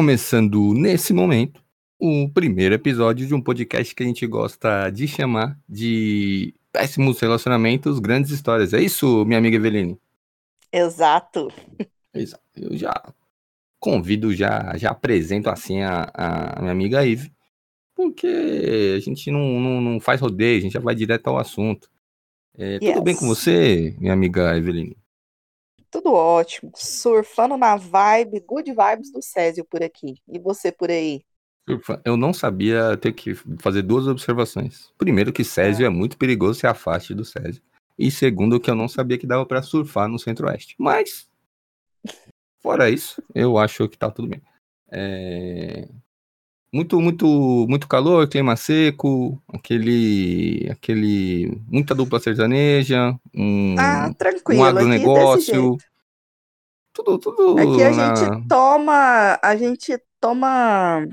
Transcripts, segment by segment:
começando nesse momento o primeiro episódio de um podcast que a gente gosta de chamar de Péssimos Relacionamentos, Grandes Histórias. É isso, minha amiga Eveline? Exato. Exato. Eu já convido, já, já apresento assim a, a minha amiga Ive, porque a gente não, não, não, faz rodeio, a gente já vai direto ao assunto. É, yes. Tudo bem com você, minha amiga Eveline? Tudo ótimo. Surfando na vibe, good vibes do Césio por aqui. E você por aí? Eu não sabia ter que fazer duas observações. Primeiro, que Césio é, é muito perigoso, se afaste do Césio. E segundo, que eu não sabia que dava para surfar no Centro-Oeste. Mas, fora isso, eu acho que tá tudo bem. É... Muito, muito, muito calor, clima seco, aquele, aquele, muita dupla sertaneja, um, ah, tranquilo, um agronegócio, tudo, tudo. Aqui a na... gente toma, a gente toma,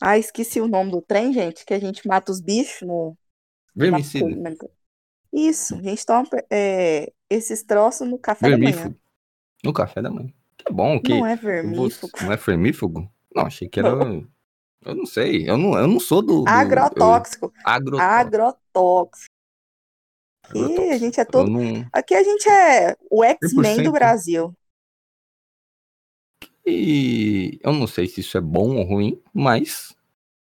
ah, esqueci o nome do trem, gente, que a gente mata os bichos no. Vermicida. Na... Isso, a gente toma é, esses troços no café Vermífugo. da manhã. No café da manhã. Que bom que. Não é vermífugo. Não é vermífugo? Não, achei que era. Eu não sei. Eu não, eu não sou do. do agrotóxico. Eu... Agrotóxico. Agrotóxico. Aqui a gente é todo. Não... Aqui a gente é o X-Men do Brasil. E eu não sei se isso é bom ou ruim, mas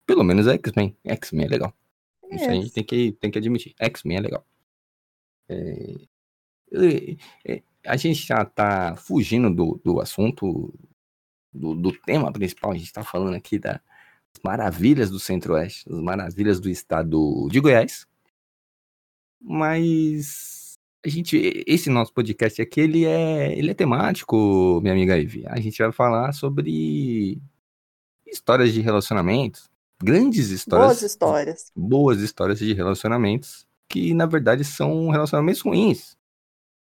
pelo menos é X-Men. X-Men é legal. Isso a gente tem que, tem que admitir. X-Men é legal. É... É... A gente já tá fugindo do, do assunto, do, do tema principal. A gente tá falando aqui das maravilhas do Centro-Oeste, das maravilhas do estado de Goiás. Mas a gente, esse nosso podcast aqui, ele é, ele é temático, minha amiga Ivy. A gente vai falar sobre histórias de relacionamentos, grandes histórias. Boas histórias. Boas histórias de relacionamentos que, na verdade, são relacionamentos ruins.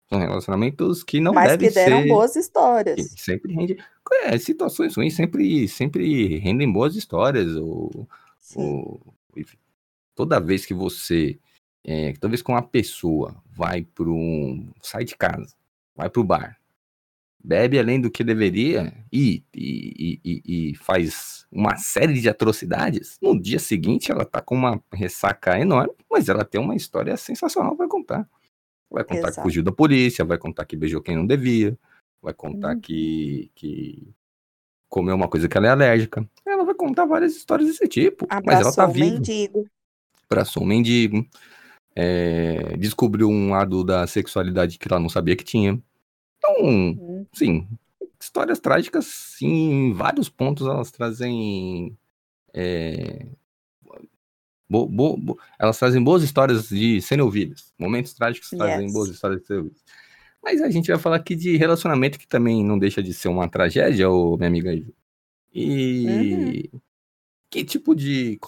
São relacionamentos que não Mas devem ser... Mas que deram ser, boas histórias. Sempre rende... É, situações ruins sempre, sempre rendem boas histórias. Ou, ou... Toda vez que você é, talvez com uma pessoa vai para um. sai de casa, vai para o bar, bebe além do que deveria e, e, e, e, faz uma série de atrocidades, no dia seguinte ela tá com uma ressaca enorme, mas ela tem uma história sensacional para contar. Vai contar Exato. que fugiu da polícia, vai contar que beijou quem não devia, vai contar hum. que, que comeu uma coisa que ela é alérgica. Ela vai contar várias histórias desse tipo. Abraçou mas ela tá um viva. mendigo. Abraçou um mendigo é, descobriu um lado da sexualidade que ela não sabia que tinha. Então, uhum. sim, histórias trágicas, sim, em vários pontos elas trazem. É, bo, bo, bo, elas trazem boas histórias de serem ouvidas. Momentos trágicos yes. trazem boas histórias de serem ouvidas. Mas a gente vai falar aqui de relacionamento que também não deixa de ser uma tragédia, ô, minha amiga Ivy. E uhum que tipo de.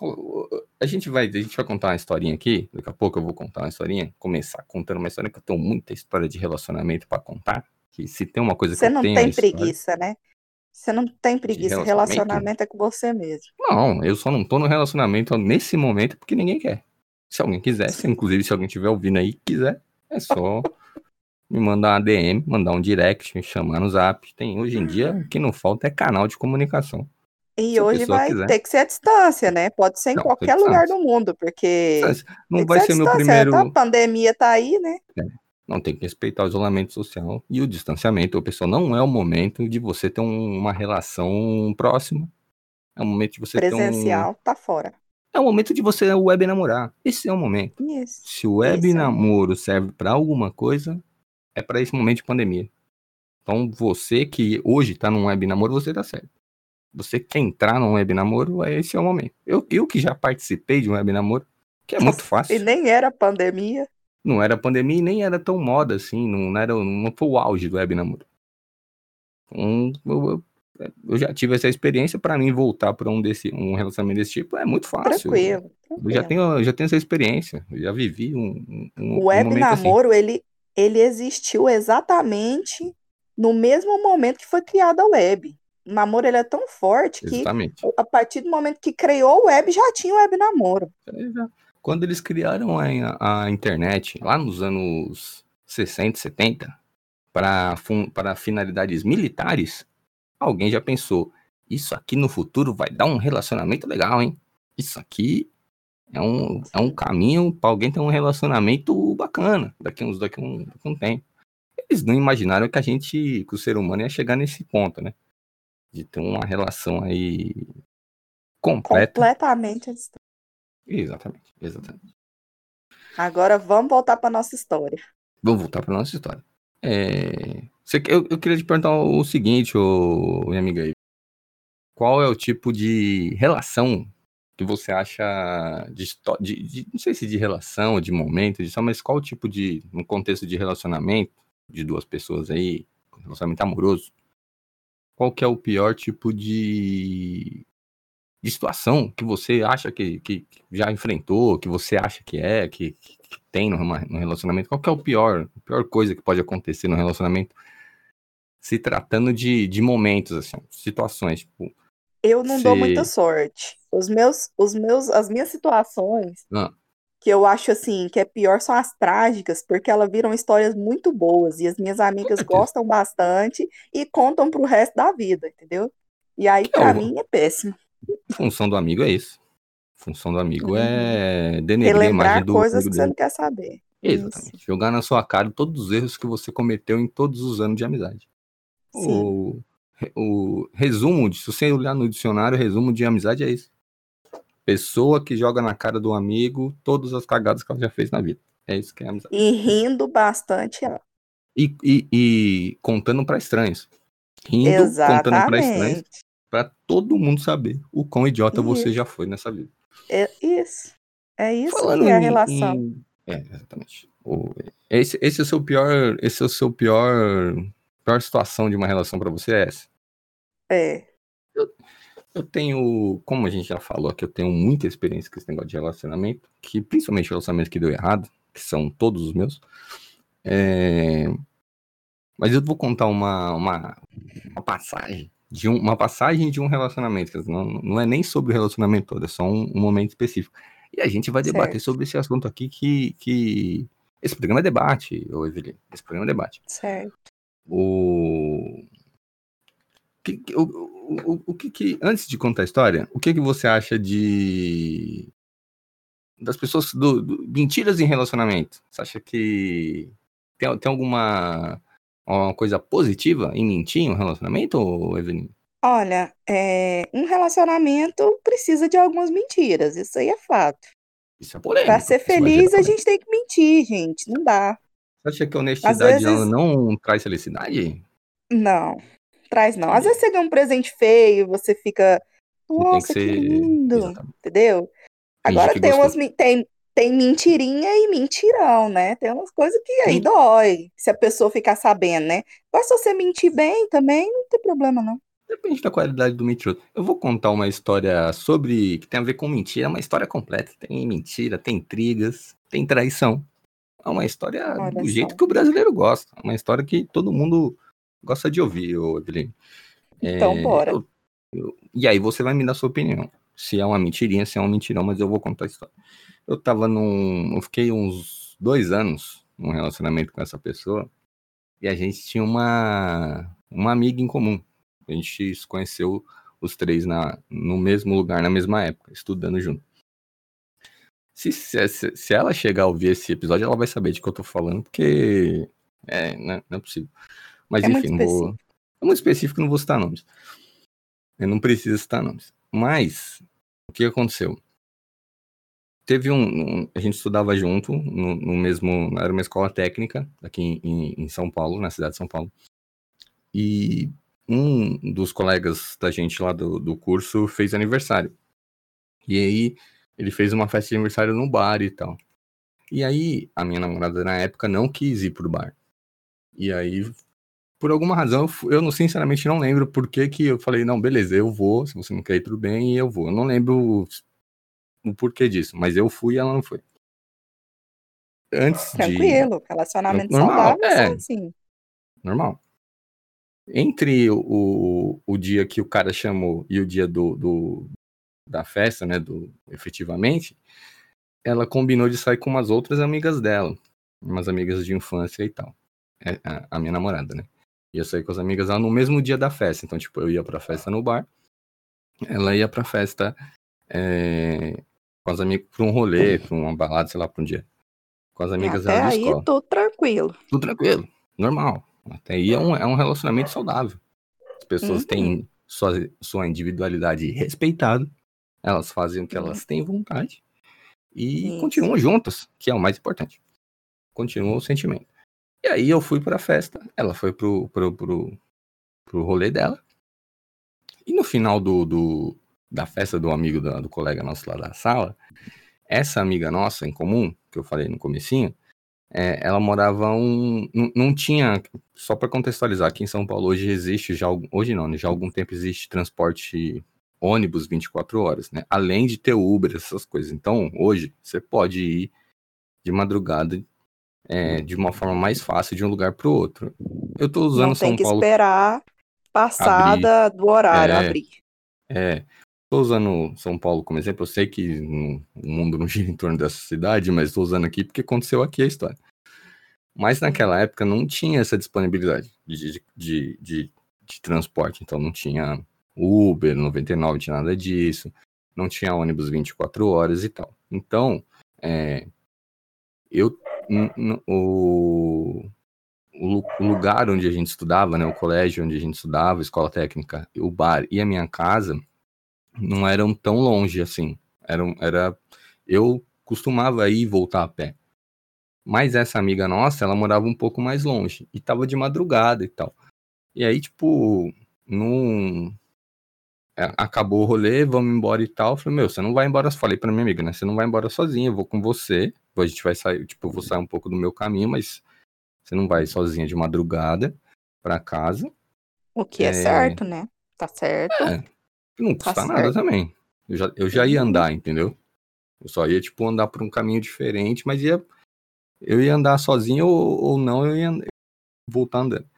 A gente vai, a gente vai contar uma historinha aqui. Daqui a pouco eu vou contar uma historinha. Começar contando uma história que eu tenho muita história de relacionamento para contar. Que se tem uma coisa você que eu tenho. Você não tem preguiça, né? Você não tem preguiça. Relacionamento? relacionamento é com você mesmo. Não, eu só não tô no relacionamento nesse momento porque ninguém quer. Se alguém quiser, se, inclusive se alguém estiver ouvindo aí quiser, é só me mandar uma DM, mandar um direct, me chamar no zap. Tem hoje em dia o que não falta é canal de comunicação. E hoje vai quiser. ter que ser a distância, né? Pode ser em não, qualquer lugar do mundo, porque. Não vai ser, ser meu primeiro. A pandemia tá aí, né? É. Não tem que respeitar o isolamento social e o distanciamento. O pessoal não é o momento de você ter um, uma relação próxima. É o momento de você Presencial, ter um... tá fora. É o momento de você web namorar. Esse é o momento. Isso. Se o web namoro serve para alguma coisa, é para esse momento de pandemia. Então, você que hoje tá num web namoro, você tá certo você quer entrar num web namoro, esse é o momento. Eu, eu que já participei de um web namoro, que é muito fácil. E nem era pandemia. Não era pandemia e nem era tão moda assim, não, era, não foi o auge do web namoro. Então, eu, eu já tive essa experiência, para mim voltar para um, desse, um relacionamento desse tipo é muito fácil. Tranquilo. tranquilo. Eu já tenho, já tenho essa experiência, eu já vivi um, um O web um assim. namoro, assim. ele, ele existiu exatamente no mesmo momento que foi criada a web o namoro ele é tão forte Exatamente. que a partir do momento que criou o web já tinha o web namoro. Quando eles criaram a, a internet lá nos anos 60, 70 para finalidades militares, alguém já pensou isso aqui no futuro vai dar um relacionamento legal, hein? Isso aqui é um, é um caminho para alguém ter um relacionamento bacana daqui uns daqui um, daqui um tempo. Eles não imaginaram que a gente, que o ser humano ia chegar nesse ponto, né? De ter uma relação aí completa. Completamente. Exatamente, exatamente. Agora vamos voltar para nossa história. Vamos voltar para nossa história. É... Você, eu, eu, queria te perguntar o seguinte, ô, minha amiga aí. Qual é o tipo de relação que você acha de, de, de, não sei se de relação, de momento, de mas qual o tipo de, no contexto de relacionamento de duas pessoas aí, relacionamento amoroso, qual que é o pior tipo de de situação que você acha que, que já enfrentou, que você acha que é, que, que tem no, no, relacionamento? Qual que é o pior, a pior coisa que pode acontecer no relacionamento? Se tratando de, de momentos, assim, situações, tipo... Eu não se... dou muita sorte. Os meus, os meus, as minhas situações, ah. que eu acho, assim, que é pior são as trágicas, porque elas viram histórias muito boas, e as minhas amigas gostam bastante e contam pro resto da vida, entendeu? E aí, para mim, é péssimo. Função do amigo é isso. Função do amigo é uhum. denegrir a imagem do coisas que você não quer saber. Exatamente. Isso. Jogar na sua cara todos os erros que você cometeu em todos os anos de amizade. O, o resumo, se você olhar no dicionário, o resumo de amizade é isso. Pessoa que joga na cara do amigo todas as cagadas que ela já fez na vida. É isso que é amizade. E rindo bastante. E, e, e contando para estranhos. Rindo, Exatamente. contando para estranhos para todo mundo saber o quão idiota você já foi nessa vida. É isso. É isso Falando que é a relação. Em... É, exatamente. O... Esse, esse é o seu pior, esse é o seu pior, pior situação de uma relação para você é essa? É. Eu, eu tenho, como a gente já falou aqui, eu tenho muita experiência com esse negócio de relacionamento, que principalmente relacionamento que deu errado, que são todos os meus. É... Mas eu vou contar uma, uma, uma passagem de um, uma passagem de um relacionamento. Não, não é nem sobre o relacionamento todo, é só um, um momento específico. E a gente vai debater certo. sobre esse assunto aqui que, que. Esse programa é debate, ô Evelyn. Esse programa é debate. Certo. O. Que, o, o, o que, que antes de contar a história, o que que você acha de das pessoas do, do mentiras em relacionamento? Você acha que tem, tem alguma uma coisa positiva em mentir um relacionamento, Evelyn? Olha, é, um relacionamento precisa de algumas mentiras, isso aí é fato. Isso é polêmico. Pra ser feliz, a gente tem que mentir, gente, não dá. Você acha que a honestidade vezes... não traz felicidade? Não, traz não. Às vezes você ganha um presente feio, você fica, nossa, que, que lindo, Exatamente. entendeu? Agora tem umas, tem, tem mentirinha e mentirão, né? Tem umas coisas que aí Sim. dói, se a pessoa ficar sabendo, né? Mas se você mentir bem também, não tem problema, não. Depende da qualidade do mentiroso. Eu vou contar uma história sobre. que tem a ver com mentira, é uma história completa. Tem mentira, tem intrigas, tem traição. É uma história Olha do só. jeito que o brasileiro gosta. Uma história que todo mundo gosta de ouvir, Evelyn. Então, é, bora. Eu, eu, e aí você vai me dar sua opinião. Se é uma mentirinha, se é um mentirão, mas eu vou contar a história. Eu tava num. Eu fiquei uns dois anos num relacionamento com essa pessoa. E a gente tinha uma, uma amiga em comum. A gente se conheceu os três na, no mesmo lugar, na mesma época, estudando junto. Se, se, se ela chegar a ouvir esse episódio, ela vai saber de que eu tô falando, porque é, não, é, não possível. Mas é enfim, muito vou. É muito específico, não vou citar nomes. Eu não preciso citar nomes. Mas, o que aconteceu? teve um, um, A gente estudava junto, no, no, mesmo. Era uma escola técnica, aqui em, em, São Paulo, na cidade de São Paulo. E um dos colegas da gente lá do, do curso fez aniversário. E aí ele fez uma festa de aniversário no bar e tal. E aí a minha namorada na época não quis ir pro bar. E aí, por alguma razão, eu não, sinceramente não lembro por que, que eu falei, não, beleza, eu vou, se você não quer ir, tudo bem, eu vou. Eu não lembro o porquê disso, mas eu fui e ela não foi. Antes Tranquilo, de... relacionamento normal, saudável é assim. Normal. Entre o, o dia que o cara chamou e o dia do, do da festa, né, do efetivamente, ela combinou de sair com umas outras amigas dela, umas amigas de infância e tal. É, a minha namorada, né? Ia sair com as amigas lá no mesmo dia da festa. Então, tipo, eu ia pra festa no bar ela ia pra festa é, com as amigas, pra um rolê, pra uma balada, sei lá, pra um dia. Com as amigas Até aí, escola. tudo tranquilo. Tudo tranquilo, normal. Até aí é um, é um relacionamento saudável. As pessoas uhum. têm sua, sua individualidade respeitada, elas fazem o que elas uhum. têm vontade e Isso. continuam juntas, que é o mais importante. Continua o sentimento. E aí eu fui pra festa, ela foi pro, pro, pro, pro rolê dela. E no final do, do da festa do amigo do, do colega nosso lá da sala, essa amiga nossa em comum, que eu falei no comecinho, é, ela morava um. Não, não tinha. Só para contextualizar, aqui em São Paulo hoje existe, já hoje não, né, já há algum tempo existe transporte ônibus 24 horas, né? Além de ter Uber, essas coisas. Então, hoje, você pode ir de madrugada é, de uma forma mais fácil de um lugar para o outro. Eu estou usando Não São tem que Paulo. esperar passada abrir. do horário é, abrir. É. Estou usando São Paulo como exemplo. Eu sei que no, o mundo não gira em torno dessa cidade, mas estou usando aqui porque aconteceu aqui a história. Mas naquela época não tinha essa disponibilidade de, de, de, de transporte, então não tinha Uber, 99, tinha nada disso, não tinha ônibus 24 horas e tal. Então, é, eu, o, o, lugar onde a gente estudava, né, o colégio onde a gente estudava, escola técnica, o bar e a minha casa não eram tão longe assim. Eram, era, eu costumava ir e voltar a pé. Mas essa amiga nossa, ela morava um pouco mais longe e tava de madrugada e tal. E aí, tipo, não, é, acabou o rolê, vamos embora e tal. Eu falei, meu, você não vai embora. Falei pra minha amiga, né? Você não vai embora sozinha, eu vou com você. A gente vai sair, tipo, eu vou sair um pouco do meu caminho, mas você não vai sozinha de madrugada pra casa. O que é, é certo, né? Tá certo. É, não tá custa tá nada certo. também. Eu já, eu já ia andar, entendeu? Eu só ia, tipo, andar por um caminho diferente, mas ia. Eu ia andar sozinho ou, ou não, eu ia voltar andando.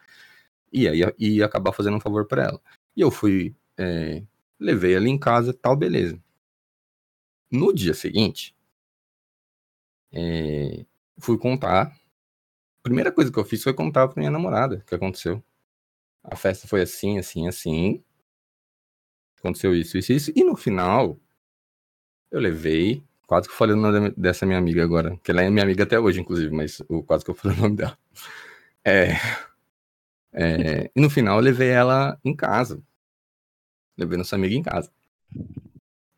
E aí ia, ia acabar fazendo um favor para ela. E eu fui é, levei ela em casa tal, beleza. No dia seguinte, é, fui contar. A primeira coisa que eu fiz foi contar pra minha namorada o que aconteceu. A festa foi assim, assim, assim. Aconteceu isso, isso, isso. E no final, eu levei. Quase que eu falei o nome dessa minha amiga agora. Que ela é minha amiga até hoje, inclusive, mas quase que eu falei o nome dela. É, é, e no final eu levei ela em casa. Levei nossa amiga em casa.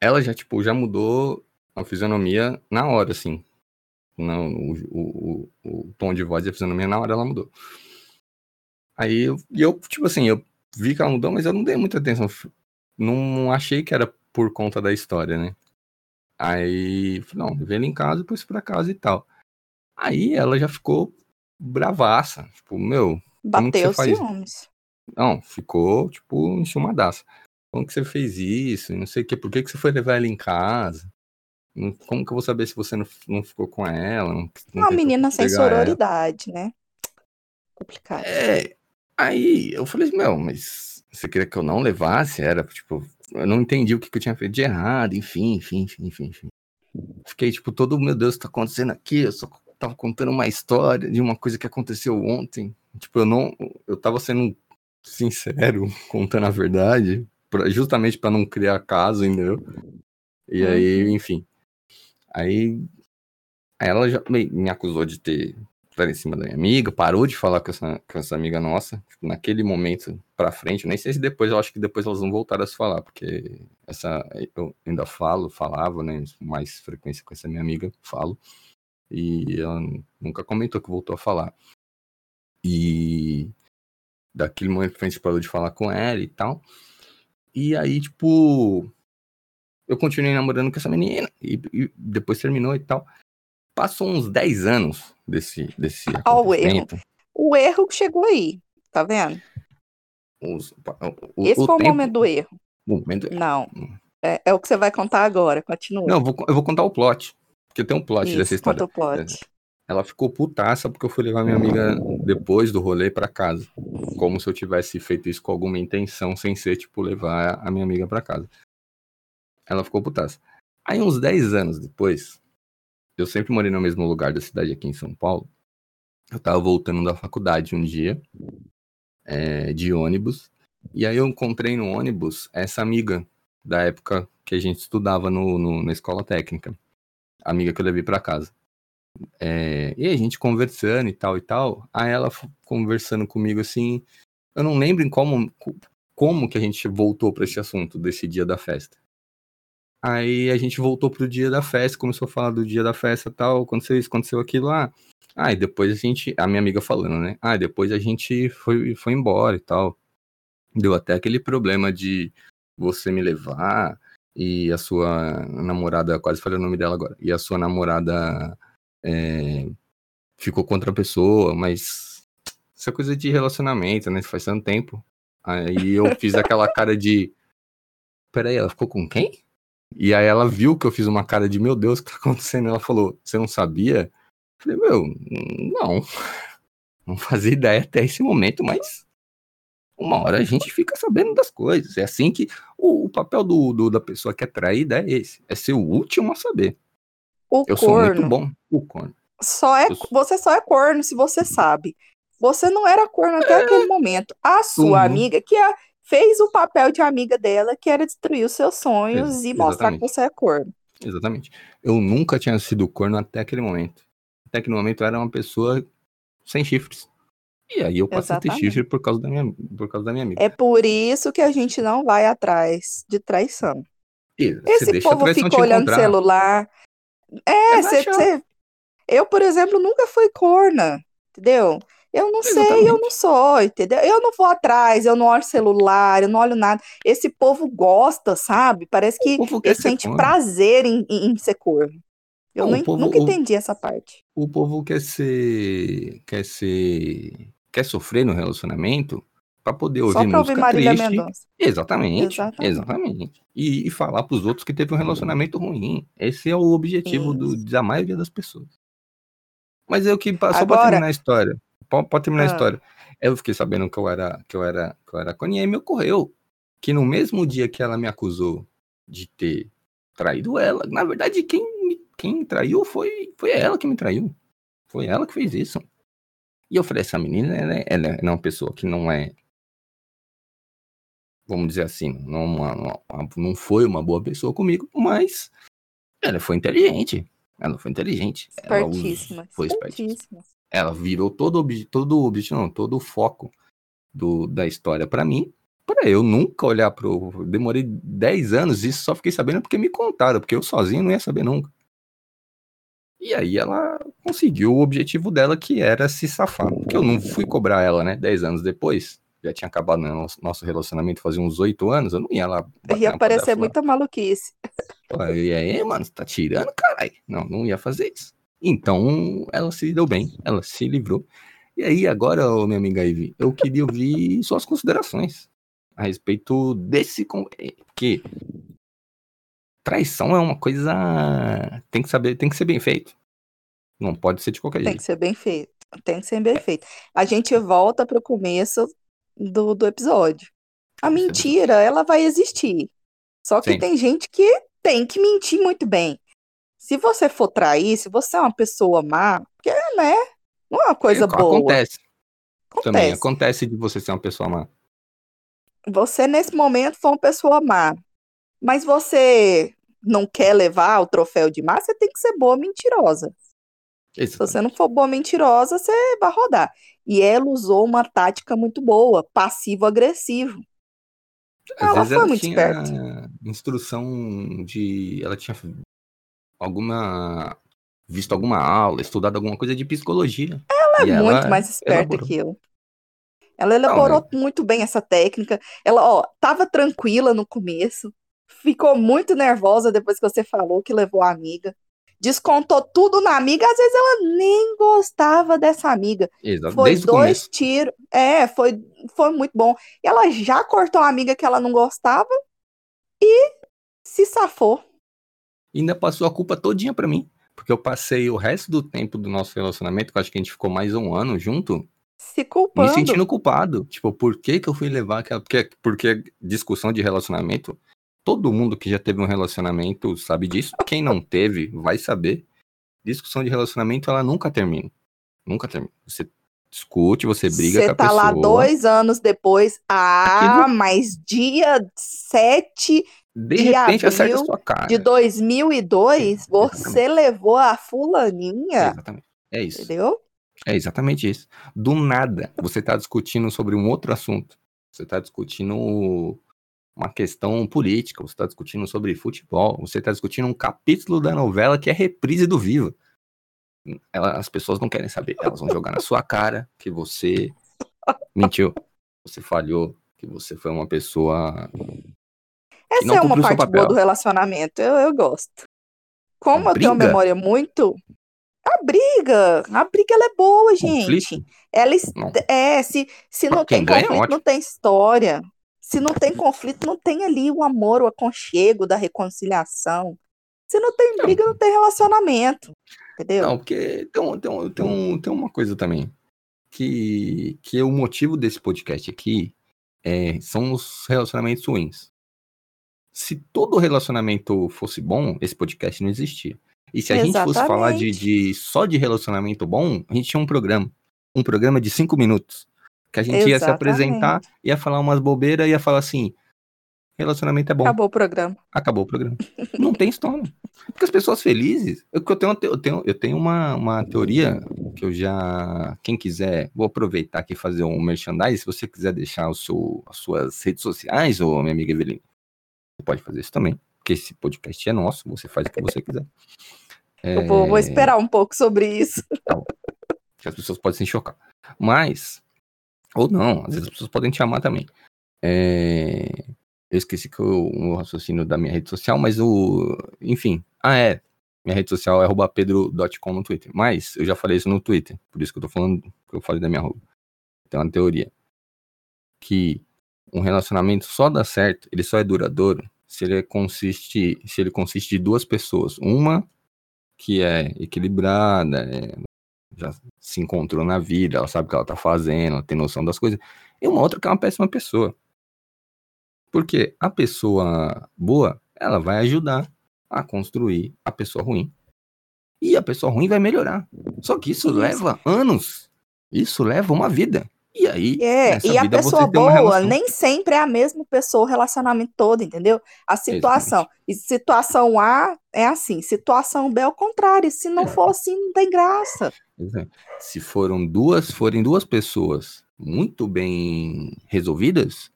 Ela já, tipo, já mudou a fisionomia na hora, assim. Não, o, o, o, o tom de voz e a fisionomia na hora ela mudou. Aí eu, eu, tipo assim, eu vi que ela mudou, mas eu não dei muita atenção. Não achei que era por conta da história, né? Aí, não, levei ela em casa, depois pra casa e tal. Aí ela já ficou bravaça. Tipo, meu. Bateu os ciúmes. Não, ficou, tipo, enxumadaça. Como que você fez isso? Não sei o que. Por que, que você foi levar ela em casa? Como que eu vou saber se você não, não ficou com ela? Não, não Uma menina sem sororidade, ela? né? Complicado. É. Aí eu falei, meu, mas você queria que eu não levasse? Era, tipo, eu não entendi o que, que eu tinha feito de errado, enfim, enfim, enfim, enfim, enfim. Fiquei, tipo, todo, meu Deus, tá acontecendo aqui? Eu só tava contando uma história de uma coisa que aconteceu ontem. Tipo, eu não. Eu tava sendo sincero, contando a verdade pra, justamente para não criar caso, entendeu? E aí, uhum. enfim. Aí, aí ela já me, me acusou de ter estar em cima da minha amiga, parou de falar com essa, com essa amiga nossa, tipo, naquele momento pra frente, nem sei se depois, eu acho que depois elas vão voltar a se falar, porque essa, eu ainda falo, falava, né, mais frequência com essa minha amiga, falo, e ela nunca comentou que voltou a falar. E daquele momento pra frente parou de falar com ela e tal, e aí, tipo, eu continuei namorando com essa menina e, e depois terminou e tal. Passou uns 10 anos desse desse Olha o erro. O erro chegou aí, tá vendo? Os, o, Esse o foi tempo, o momento do erro. Momento... Não. É, é, o que você vai contar agora, continua. Não, eu vou, eu vou contar o plot. Porque tem um plot Isso, dessa história. Conta o plot. É. Ela ficou putaça porque eu fui levar minha amiga depois do rolê para casa. Como se eu tivesse feito isso com alguma intenção, sem ser, tipo, levar a minha amiga para casa. Ela ficou putaça. Aí, uns 10 anos depois, eu sempre morei no mesmo lugar da cidade aqui em São Paulo. Eu tava voltando da faculdade um dia, é, de ônibus. E aí eu encontrei no ônibus essa amiga da época que a gente estudava no, no na escola técnica. amiga que eu levei para casa. É, e a gente conversando e tal e tal. Aí ela conversando comigo assim. Eu não lembro em como, como que a gente voltou para esse assunto desse dia da festa. Aí a gente voltou pro dia da festa, começou a falar do dia da festa tal, aconteceu isso, aconteceu aquilo lá. Ah, e depois a gente, a minha amiga falando, né? Ah, depois a gente foi, foi embora e tal. Deu até aquele problema de você me levar e a sua namorada, quase falei o nome dela agora, e a sua namorada é, ficou contra a pessoa, mas é coisa de relacionamento, né? Faz tanto tempo. Aí eu fiz aquela cara de. Peraí, ela ficou com quem? E aí ela viu que eu fiz uma cara de meu Deus, o que tá acontecendo? Ela falou, você não sabia? Eu falei, meu, não. Não fazia ideia até esse momento, mas uma hora a gente fica sabendo das coisas. É assim que o, o papel do, do, da pessoa que é traída é esse. É ser o último a saber. O eu corno, sou muito bom. O corno. Só é, Você só é corno se você sabe. Você não era corno até é, aquele momento. A sua uhum. amiga, que é, fez o papel de amiga dela, que era destruir os seus sonhos Ex e mostrar que você é corno. Exatamente. Eu nunca tinha sido corno até aquele momento. Até aquele momento eu era uma pessoa sem chifres. E aí eu passei Exatamente. a ter chifre por causa, da minha, por causa da minha amiga. É por isso que a gente não vai atrás de traição. E, Esse povo fica olhando celular. É, você. Eu, por exemplo, nunca fui corna, entendeu? Eu não Exatamente. sei, eu não sou, entendeu? Eu não vou atrás, eu não olho celular, eu não olho nada. Esse povo gosta, sabe? Parece que ele sente corno. prazer em, em, em, ser corno. Eu não, povo, nunca entendi essa parte. O povo quer ser. quer ser. quer sofrer no relacionamento para poder ouvir Só pra música ouvir Marília triste. Mendonça. Exatamente, exatamente. Exatamente. E, e falar para os outros que teve um relacionamento ruim. Esse é o objetivo do, da maioria das pessoas. Mas eu que passou Agora... para terminar a história. Pode, pode terminar ah. a história. Eu fiquei sabendo que eu era que eu era que eu era Connie, e me ocorreu que no mesmo dia que ela me acusou de ter traído ela, na verdade quem quem traiu foi foi ela que me traiu. Foi ela que fez isso. E eu falei, essa menina, ela, é, ela é uma pessoa que não é, vamos dizer assim, não, uma, não foi uma boa pessoa comigo, mas ela foi inteligente. Ela foi inteligente. Espertíssima. Ela foi espertíssima. Ela virou todo o todo objetivo, não, todo o foco do, da história para mim, para eu nunca olhar pro. Demorei 10 anos e só fiquei sabendo porque me contaram, porque eu sozinho não ia saber nunca. E aí ela conseguiu o objetivo dela, que era se safar. Porque eu não fui cobrar ela, né? 10 anos depois. Já tinha acabado nosso relacionamento fazia uns 8 anos, eu não ia lá. Ia parecer muita maluquice. E aí, mano, você tá tirando, caralho. Não, não ia fazer isso. Então, ela se deu bem, ela se livrou. E aí, agora, minha amiga Ivy, eu queria ouvir suas considerações a respeito desse. Eh, que traição é uma coisa. Tem que saber, tem que ser bem feito. Não pode ser de qualquer tem jeito. Tem que ser bem feito. Tem que ser bem feito. A gente volta para o começo do, do episódio. A mentira, ela vai existir. Só que Sim. tem gente que tem que mentir muito bem se você for trair, se você é uma pessoa má, porque, né? Não é uma coisa boa. Acontece. acontece. Também acontece de você ser uma pessoa má. Você, nesse momento, foi uma pessoa má. Mas você não quer levar o troféu de má, você tem que ser boa mentirosa. Se você não for boa mentirosa, você vai rodar. E ela usou uma tática muito boa, passivo-agressivo. Ela foi ela muito esperta. Instrução de. Ela tinha alguma visto alguma aula, estudado alguma coisa de psicologia. Ela é muito ela mais esperta elaborou. que eu. Ela elaborou Não, muito bem essa técnica. Ela, ó, tava tranquila no começo, ficou muito nervosa depois que você falou que levou a amiga. Descontou tudo na amiga, às vezes ela nem gostava dessa amiga. Exato. Foi Desde dois tiros. É, foi, foi muito bom. Ela já cortou a amiga que ela não gostava e se safou ainda passou a culpa todinha para mim. Porque eu passei o resto do tempo do nosso relacionamento, que eu acho que a gente ficou mais um ano junto, se culpando. Me sentindo culpado. Tipo, por que que eu fui levar aquela. Porque, porque discussão de relacionamento, todo mundo que já teve um relacionamento sabe disso. Quem não teve, vai saber. Discussão de relacionamento, ela nunca termina. Nunca termina. Você discute, você briga você com a tá pessoa. Você tá lá dois anos depois, ah, Aquilo... mas dia 7 de, de repente acerta a sua cara. De 2002, você levou a fulaninha. exatamente. É isso. Entendeu? É exatamente isso. Do nada, você tá discutindo sobre um outro assunto. Você tá discutindo uma questão política, você está discutindo sobre futebol, você está discutindo um capítulo da novela que é reprise do Viva. Ela, as pessoas não querem saber, elas vão jogar na sua cara que você mentiu, você falhou, que você foi uma pessoa. Essa é uma parte boa do relacionamento, eu, eu gosto. Como eu tenho memória muito. A briga, a briga ela é boa, gente. Conflito? Ela não. é, se, se não tem conflito, é não tem história. Se não tem conflito, não tem ali o amor, o aconchego da reconciliação. Se não tem briga, não, não tem relacionamento. Entendeu? Não, porque tem, tem, tem, tem uma coisa também. Que, que é o motivo desse podcast aqui é, são os relacionamentos ruins. Se todo relacionamento fosse bom, esse podcast não existia. E se a Exatamente. gente fosse falar de, de, só de relacionamento bom, a gente tinha um programa. Um programa de cinco minutos. Que a gente Exatamente. ia se apresentar, ia falar umas bobeiras, ia falar assim: relacionamento é bom. Acabou o programa. Acabou o programa. Não tem história. Porque as pessoas felizes. Eu, eu tenho, eu tenho, eu tenho uma, uma teoria que eu já. Quem quiser, vou aproveitar aqui e fazer um merchandise. Se você quiser deixar o seu, as suas redes sociais, ou minha amiga Evelyn, você pode fazer isso também. Porque esse podcast é nosso, você faz o que você quiser. É... Eu vou, vou, esperar um pouco sobre isso. Tá. As pessoas podem se chocar. Mas ou não, às vezes as pessoas podem te amar também. É... Eu esqueci que o, o raciocínio da minha rede social, mas o. Enfim. Ah, é. Minha rede social é pedro.com no Twitter. Mas eu já falei isso no Twitter. Por isso que eu tô falando que eu falei da minha arroba. Tem uma teoria. Que um relacionamento só dá certo, ele só é duradouro se ele consiste, se ele consiste de duas pessoas. Uma que é equilibrada, é, já se encontrou na vida, ela sabe o que ela tá fazendo, ela tem noção das coisas. E uma outra que é uma péssima pessoa. Porque a pessoa boa, ela vai ajudar a construir a pessoa ruim. E a pessoa ruim vai melhorar. Só que isso leva anos. Isso leva uma vida. E aí, é, e a pessoa boa nem sempre é a mesma pessoa o relacionamento todo, entendeu? A situação. E situação A é assim, situação B é o contrário. Se não for assim, não tem graça. Se foram duas, forem duas pessoas muito bem resolvidas,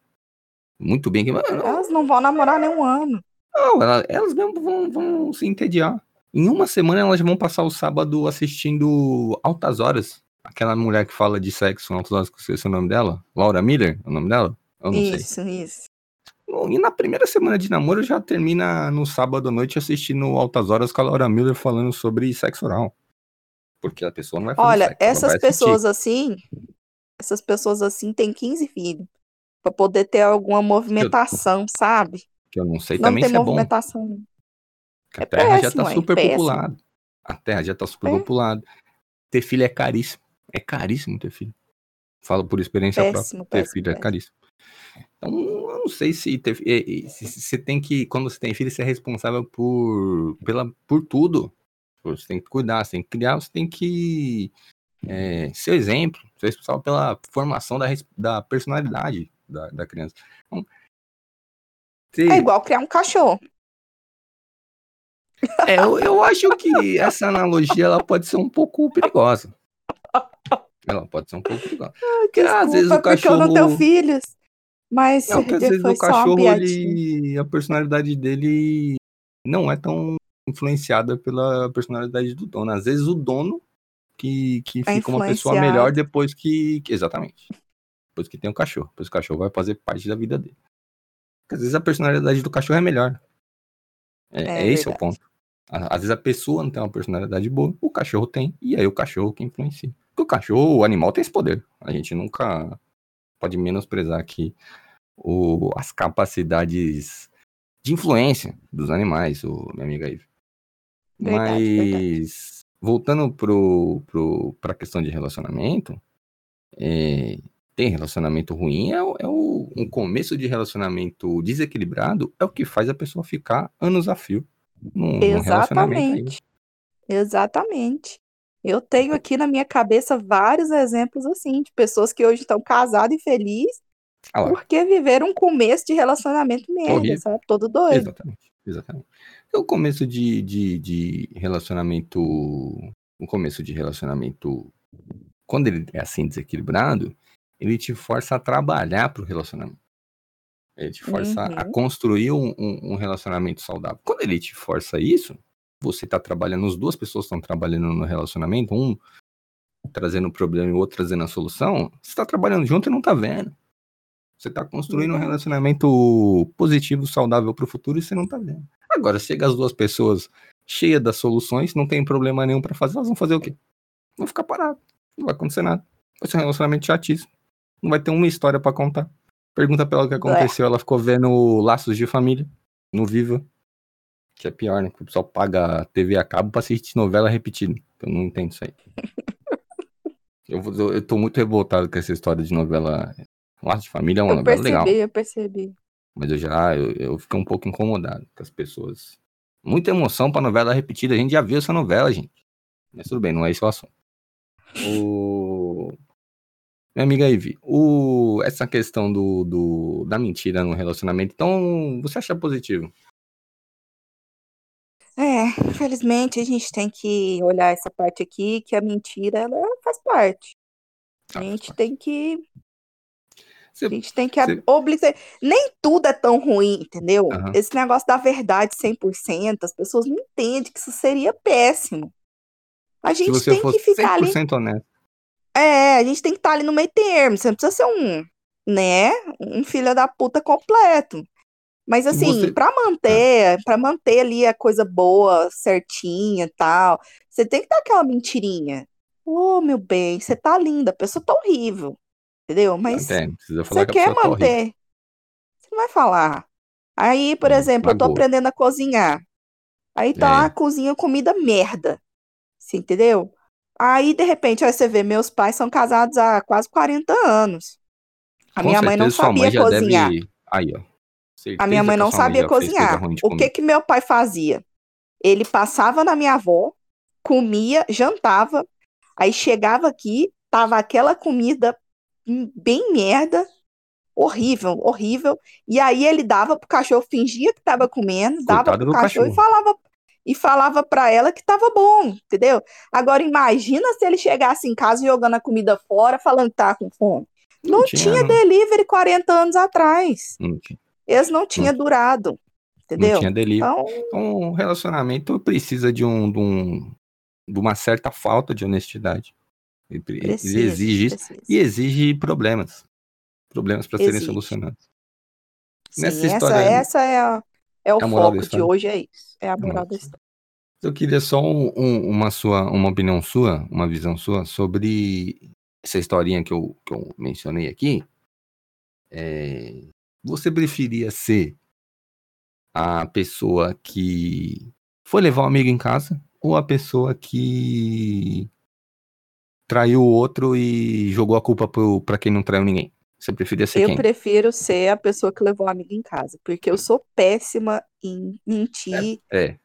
muito bem. Elas não vão namorar nem um ano. Não, elas, elas mesmo vão, vão se entediar. Em uma semana elas vão passar o sábado assistindo Altas Horas. Aquela mulher que fala de sexo, Altas Horas, que eu esqueci o nome dela. Laura Miller, é o nome dela? Eu não isso, sei. isso. E na primeira semana de namoro já termina no sábado à noite assistindo Altas Horas com a Laura Miller falando sobre sexo oral. Porque a pessoa não vai fazer Olha, sexo, essas pessoas assim, essas pessoas assim têm 15 filhos. Pra poder ter alguma movimentação, eu, sabe? Que eu não sei não também tem se movimentação. é bom. a é Terra péssimo, já tá super é populada. A Terra já tá super é. populada. Ter filho é caríssimo. É caríssimo ter filho. Falo por experiência péssimo, própria. Ter filho é caríssimo. Então, eu não sei se, ter, você tem que, quando você tem filho, você é responsável por, pela, por tudo. Você tem que cuidar, você tem que criar, você tem que é, ser exemplo, ser responsável pela formação da, da personalidade da, da criança. Então, É igual criar um cachorro. É, eu, eu acho que essa analogia ela pode ser um pouco perigosa. Ela pode ser um pouco perigosa. porque às vezes o cachorro. Não tenho filhos. Mas não, às vezes o cachorro, ele, a personalidade dele não é tão influenciada pela personalidade do dono. Às vezes o dono que, que é fica uma pessoa melhor depois que, Exatamente. Depois que tem um cachorro. Depois o cachorro vai fazer parte da vida dele. Porque às vezes a personalidade do cachorro é melhor. É, é, é esse o ponto. Às vezes a pessoa não tem uma personalidade boa, o cachorro tem, e aí o cachorro que influencia. Porque o cachorro, o animal tem esse poder. A gente nunca pode menosprezar aqui o, as capacidades de influência dos animais, o minha amiga Eve. Verdade, Mas, verdade. voltando pro, pro, pra questão de relacionamento, é, tem relacionamento ruim, é, é o, um começo de relacionamento desequilibrado, é o que faz a pessoa ficar anos a fio num, Exatamente. Num Exatamente. Eu tenho aqui na minha cabeça vários exemplos assim, de pessoas que hoje estão casadas e felizes ah porque viveram um começo de relacionamento merda, sabe? Todo doido. Exatamente, exatamente. O começo de, de, de relacionamento. O começo de relacionamento. Quando ele é assim desequilibrado, ele te força a trabalhar pro relacionamento. Ele te força uhum. a construir um, um, um, relacionamento saudável. Quando ele te força isso, você tá trabalhando, as duas pessoas estão trabalhando no relacionamento, um trazendo o problema e o outro trazendo a solução, você tá trabalhando junto e não tá vendo. Você tá construindo um uhum. relacionamento positivo, saudável pro futuro e você não tá vendo. Agora, chega as duas pessoas cheias das soluções, não tem problema nenhum para fazer, elas vão fazer o quê? Vão ficar paradas. Não vai acontecer nada. Vai ser um relacionamento chatíssimo. Não vai ter uma história para contar. Pergunta pra ela o que aconteceu. Ela ficou vendo Laços de Família no Viva. Que é pior, né? Que o pessoal paga TV a cabo pra assistir novela repetida. Eu não entendo isso aí. eu, eu, eu tô muito revoltado com essa história de novela. Laços de Família é uma eu novela percebi, legal. Eu percebi, eu percebi. Mas eu já, eu, eu fico um pouco incomodado com as pessoas. Muita emoção pra novela repetida. A gente já viu essa novela, gente. Mas tudo bem, não é esse o assunto. O... Minha amiga Ivy, o, essa questão do, do, da mentira no relacionamento, então, você acha positivo? É, infelizmente a gente tem que olhar essa parte aqui, que a mentira, ela faz parte. A gente tem que. Cê, a gente tem que cê... Nem tudo é tão ruim, entendeu? Uhum. Esse negócio da verdade 100%, as pessoas não entendem que isso seria péssimo. A gente tem que ficar 100% ali. honesto. É, a gente tem que estar tá ali no meio termo. Você não precisa ser um, né, um filho da puta completo. Mas assim, você... para manter, ah. para manter ali a coisa boa, certinha e tal, você tem que dar aquela mentirinha. Ô, oh, meu bem, você tá linda, a pessoa tá horrível. Entendeu? Mas você que quer tá manter. Tá você não vai falar. Aí, por hum, exemplo, eu tô aprendendo a cozinhar. Aí tá é. lá, cozinha comida merda. Você entendeu? Aí, de repente, aí você vê, meus pais são casados há quase 40 anos. A Com minha mãe não sabia mãe cozinhar. Deve... Aí, ó. a minha mãe não sabia mãe cozinhar. O que que meu pai fazia? Ele passava na minha avó, comia, jantava, aí chegava aqui, tava aquela comida bem merda, horrível, horrível. E aí ele dava pro cachorro, fingia que tava comendo, Coitado dava pro cachorro, cachorro, e falava e falava para ela que tava bom, entendeu? Agora imagina se ele chegasse em casa jogando a comida fora, falando que tá com fome. Não, não tinha, tinha não. delivery 40 anos atrás. Não Eles não tinham durado, entendeu? Não tinha delivery. Então, então um relacionamento precisa de, um, de, um, de uma certa falta de honestidade. Ele, precisa, ele exige isso precisa. e exige problemas. Problemas para serem solucionados. Sim, Nessa essa, história, essa é a, é o é foco de hoje, é isso. É a moral da história. Eu queria só um, um, uma sua, uma opinião sua, uma visão sua sobre essa historinha que eu, que eu mencionei aqui. É, você preferia ser a pessoa que foi levar um amigo em casa ou a pessoa que traiu o outro e jogou a culpa para quem não traiu ninguém? Você preferia ser eu quem? prefiro ser a pessoa que levou a amiga em casa, porque eu sou péssima em mentir, é, é.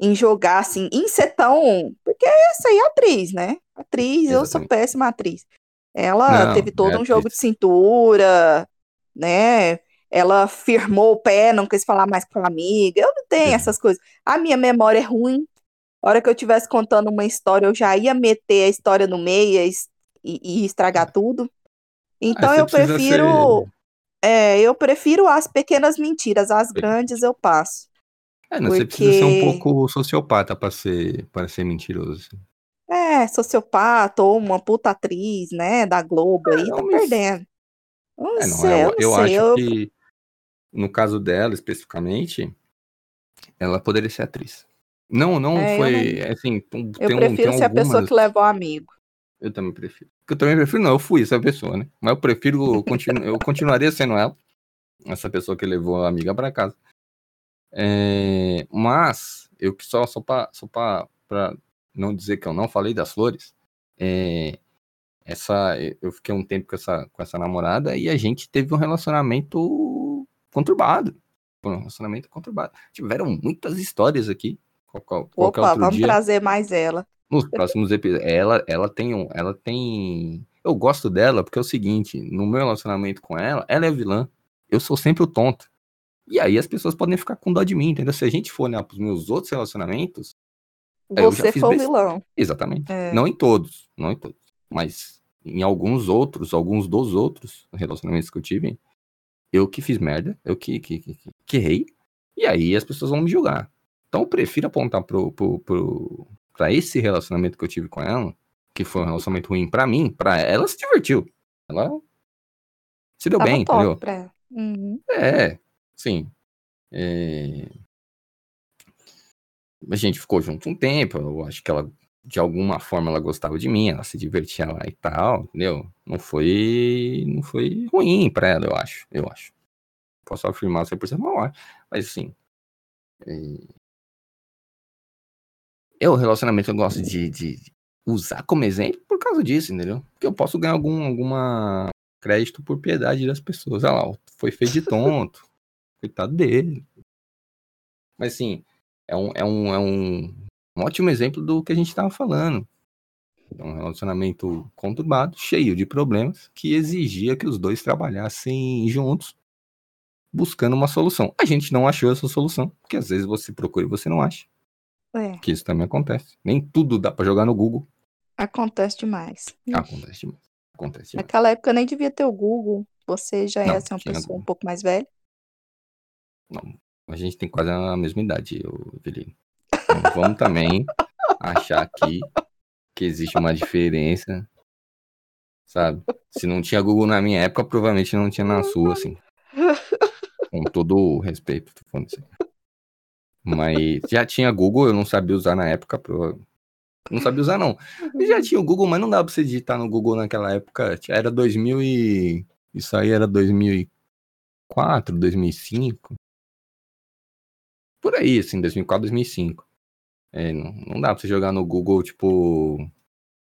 em jogar assim, em ser tão. Porque essa aí é atriz, né? Atriz, Exatamente. eu sou péssima atriz. Ela não, teve todo é um atriz. jogo de cintura, né? Ela firmou o pé, não quis falar mais com a amiga. Eu não tenho essas coisas. A minha memória é ruim. A hora que eu estivesse contando uma história, eu já ia meter a história no meio e, e estragar tudo. Então eu prefiro. Ser... É, eu prefiro as pequenas mentiras, as grandes eu passo. É, não, porque... você precisa ser um pouco sociopata para ser, para ser mentiroso. É, sociopata ou uma puta atriz, né, da Globo é, aí, tá perdendo. Não, é, não, sei, eu, eu sei, acho eu... que no caso dela, especificamente, ela poderia ser atriz. Não, não é, foi, não... assim, Eu prefiro ser algumas... a pessoa que leva o amigo. Eu também prefiro. Eu também prefiro, não, eu fui essa pessoa, né? Mas eu prefiro, continu, eu continuaria sendo ela, essa pessoa que levou a amiga para casa. É, mas, eu só, só para só pra, pra não dizer que eu não falei das flores, é, essa, eu fiquei um tempo com essa, com essa namorada e a gente teve um relacionamento conturbado. Um relacionamento conturbado. Tiveram muitas histórias aqui Qual, Opa, vamos dia, trazer mais ela. Nos próximos episódios. Ela, ela tem um. Ela tem. Eu gosto dela porque é o seguinte: no meu relacionamento com ela, ela é vilã. Eu sou sempre o tonto. E aí as pessoas podem ficar com dó de mim, entendeu? Se a gente for olhar pros meus outros relacionamentos. Você foi o vilão. Exatamente. É. Não em todos, não em todos. Mas em alguns outros, alguns dos outros relacionamentos que eu tive, eu que fiz merda, eu que, que, que, que errei. E aí as pessoas vão me julgar. Então eu prefiro apontar pro, pro, pro, pra esse relacionamento que eu tive com ela, que foi um relacionamento ruim pra mim, pra ela, ela se divertiu. Ela se deu Tava bem, entendeu? Pra... Uhum. É, sim. É... A gente ficou junto um tempo, eu acho que ela, de alguma forma, ela gostava de mim, ela se divertia lá e tal, entendeu? Não foi, não foi ruim pra ela, eu acho, eu acho. Posso afirmar 100% mal, mas assim, é... eu, relacionamento, eu gosto de, de, usar como exemplo por causa disso, entendeu? Porque eu posso ganhar algum alguma crédito por piedade das pessoas. Olha lá, foi feito de tonto. Coitado dele. Mas assim, é um, é um, é um, um ótimo exemplo do que a gente estava falando. É um relacionamento conturbado, cheio de problemas, que exigia que os dois trabalhassem juntos, buscando uma solução. A gente não achou essa solução, porque às vezes você procura e você não acha. É. Que isso também acontece. Nem tudo dá para jogar no Google. Acontece demais. Acontece demais. Acontece demais. Naquela época nem devia ter o Google. Você já não, é assim, uma pessoa Google. um pouco mais velha. Não, a gente tem quase a mesma idade, Evelino. Então, vamos também achar aqui que existe uma diferença, sabe? Se não tinha Google na minha época, provavelmente não tinha na sua, assim. Com todo o respeito, tô falando assim. Mas já tinha Google, eu não sabia usar na época, não sabia usar, não. E já tinha o Google, mas não dava pra você digitar no Google naquela época. Era 2000 e... Isso aí era 2004, 2005. Por aí, assim, 2004, 2005. É, não, não dá pra você jogar no Google, tipo...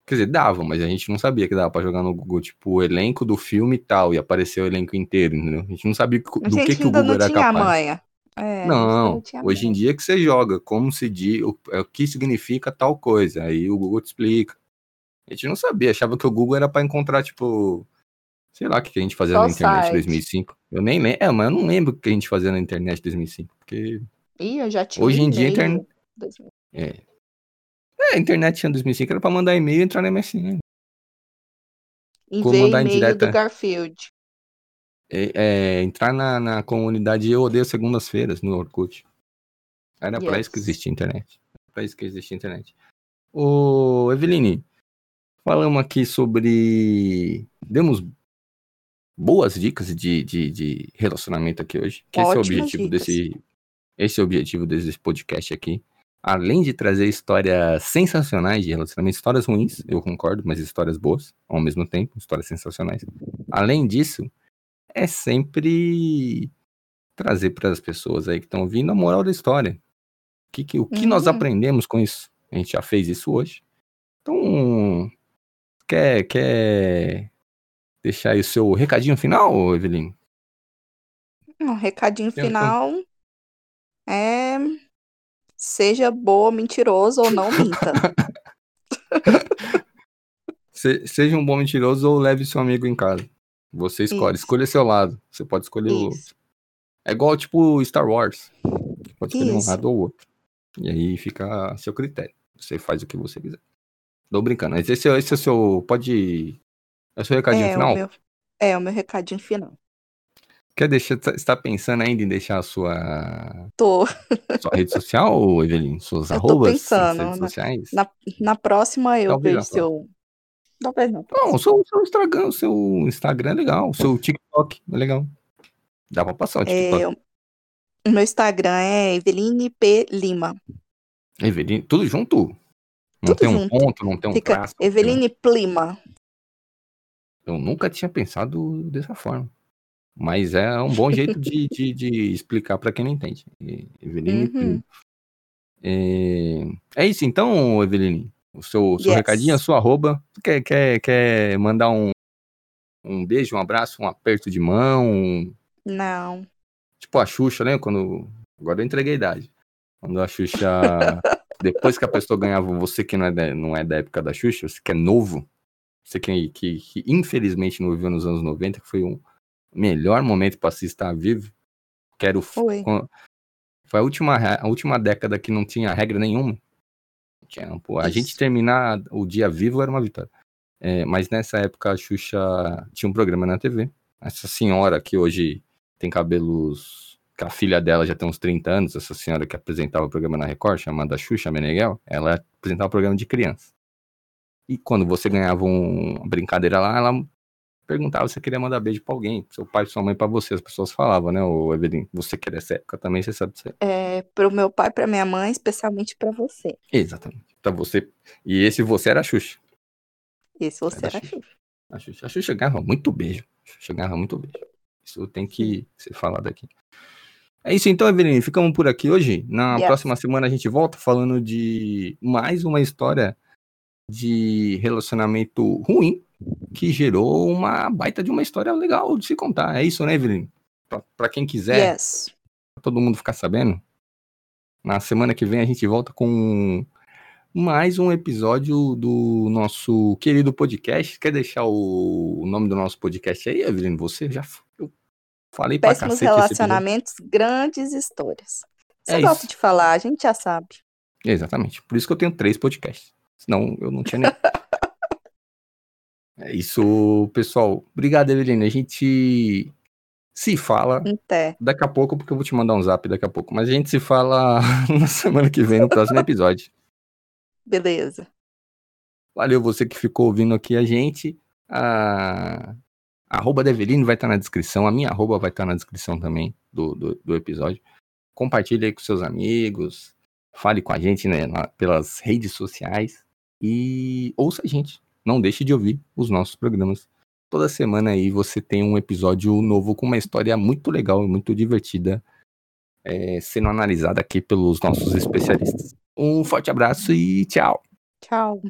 Quer dizer, dava, mas a gente não sabia que dava pra jogar no Google, tipo, o elenco do filme e tal, e aparecer o elenco inteiro, entendeu? A gente não sabia do que, que o Google era capaz. Manha. É, não, hoje em dia que você joga, como se diz, o, é, o que significa tal coisa, aí o Google te explica. A gente não sabia, achava que o Google era para encontrar, tipo, sei lá o que a gente fazia Qual na internet em 2005. Eu nem lembro, é, mas eu não lembro o que a gente fazia na internet em 2005, porque... Ih, eu já tinha Hoje em dia, internet... É. é, a internet tinha 2005, era pra mandar e-mail e entrar na MSN. Enviei e-mail do Garfield é, é, entrar na, na comunidade Eu Odeio Segundas-Feiras no Orkut. Era yes. pra isso que existia internet. Pra isso que existia internet. Ô, Eveline, falamos aqui sobre. Demos boas dicas de, de, de relacionamento aqui hoje. Que esse é o objetivo dicas. desse. Esse é o objetivo desse podcast aqui. Além de trazer histórias sensacionais de relacionamento, histórias ruins, eu concordo, mas histórias boas ao mesmo tempo, histórias sensacionais. Além disso, é sempre trazer para as pessoas aí que estão vindo a moral da história. O que, que, o que uhum. nós aprendemos com isso? A gente já fez isso hoje. Então, quer, quer deixar aí o seu recadinho final, Evelyn? Um recadinho final é seja boa, mentiroso ou não minta. Se, seja um bom mentiroso ou leve seu amigo em casa. Você escolhe, Isso. escolha seu lado. Você pode escolher Isso. o outro. É igual tipo Star Wars. Você pode escolher Isso. um lado ou outro. E aí fica a seu critério. Você faz o que você quiser. Tô brincando. Mas esse, esse é o seu. Pode. É o seu recadinho é, final? O meu, é, o meu recadinho final. Quer deixar. Está pensando ainda em deixar a sua. Tô. Sua rede social, Evelyn? Suas eu arrobas? Tô pensando. Redes sociais? Na, na próxima eu Talvez vejo seu, Talvez não. Não, o seu, seu, Instagram, seu Instagram é legal. O seu TikTok é legal. Dá pra passar o TikTok. É, o meu Instagram é Eveline P. Lima. Eveline, tudo junto? Não tudo tem junto. um ponto, não tem um Fica traço. Eveline Plima. Eu nunca tinha pensado dessa forma. Mas é um bom jeito de, de, de explicar para quem não entende. Eveline uhum. Plima. É... é isso então, Eveline? O seu, seu yes. recadinho, a sua arroba. Quer, quer, quer mandar um, um beijo, um abraço, um aperto de mão? Não. Tipo a Xuxa, né? Quando. Agora eu entreguei a idade. Quando a Xuxa depois que a pessoa ganhava, você que não é da, não é da época da Xuxa, você que é novo, você que, que, que infelizmente não viveu nos anos 90, que foi um melhor momento para se estar vivo, quero foi. foi a última, a última década que não tinha regra nenhuma. Pô, a gente terminar o dia vivo era uma vitória. É, mas nessa época a Xuxa tinha um programa na TV. Essa senhora que hoje tem cabelos. que a filha dela já tem uns 30 anos, essa senhora que apresentava o programa na Record, chamada Xuxa Meneghel, ela apresentava o programa de criança. E quando você ganhava um, uma brincadeira lá, ela perguntava se você queria mandar beijo pra alguém, seu pai, sua mãe, pra você. As pessoas falavam, né, o Evelyn? Você que é dessa época também, você sabe disso. É, pro meu pai, pra minha mãe, especialmente pra você. Exatamente. Pra você. E esse você era a Xuxa. Esse você era, era a Xuxa. A Xuxa. A Xuxa ganhava muito beijo. A Xuxa ganhava muito beijo. Isso tem que ser falado aqui. É isso então, Evelyn. Ficamos por aqui hoje. Na próxima semana a gente volta falando de mais uma história de relacionamento ruim que gerou uma baita de uma história legal de se contar. É isso, né, Evelyn? Para quem quiser, yes. pra todo mundo ficar sabendo. Na semana que vem a gente volta com mais um episódio do nosso querido podcast. Quer deixar o, nome do nosso podcast aí, Evelyn? Você já eu falei para cacete. relacionamentos, grandes histórias. Você é gosta isso. de falar, a gente já sabe. Exatamente. Por isso que eu tenho três podcasts. Senão eu não tinha nem. é isso, pessoal. Obrigado, Evelyn. A gente se fala Até. daqui a pouco, porque eu vou te mandar um zap daqui a pouco. Mas a gente se fala na semana que vem, no próximo episódio. Beleza. Valeu você que ficou ouvindo aqui a gente. A, a arroba da Eveline vai estar na descrição. A minha arroba vai estar na descrição também do, do, do episódio. Compartilhe aí com seus amigos. Fale com a gente né, na, pelas redes sociais. E ouça a gente. Não deixe de ouvir os nossos programas. Toda semana aí você tem um episódio novo com uma história muito legal e muito divertida é, sendo analisada aqui pelos nossos especialistas. Um forte abraço e tchau. Tchau.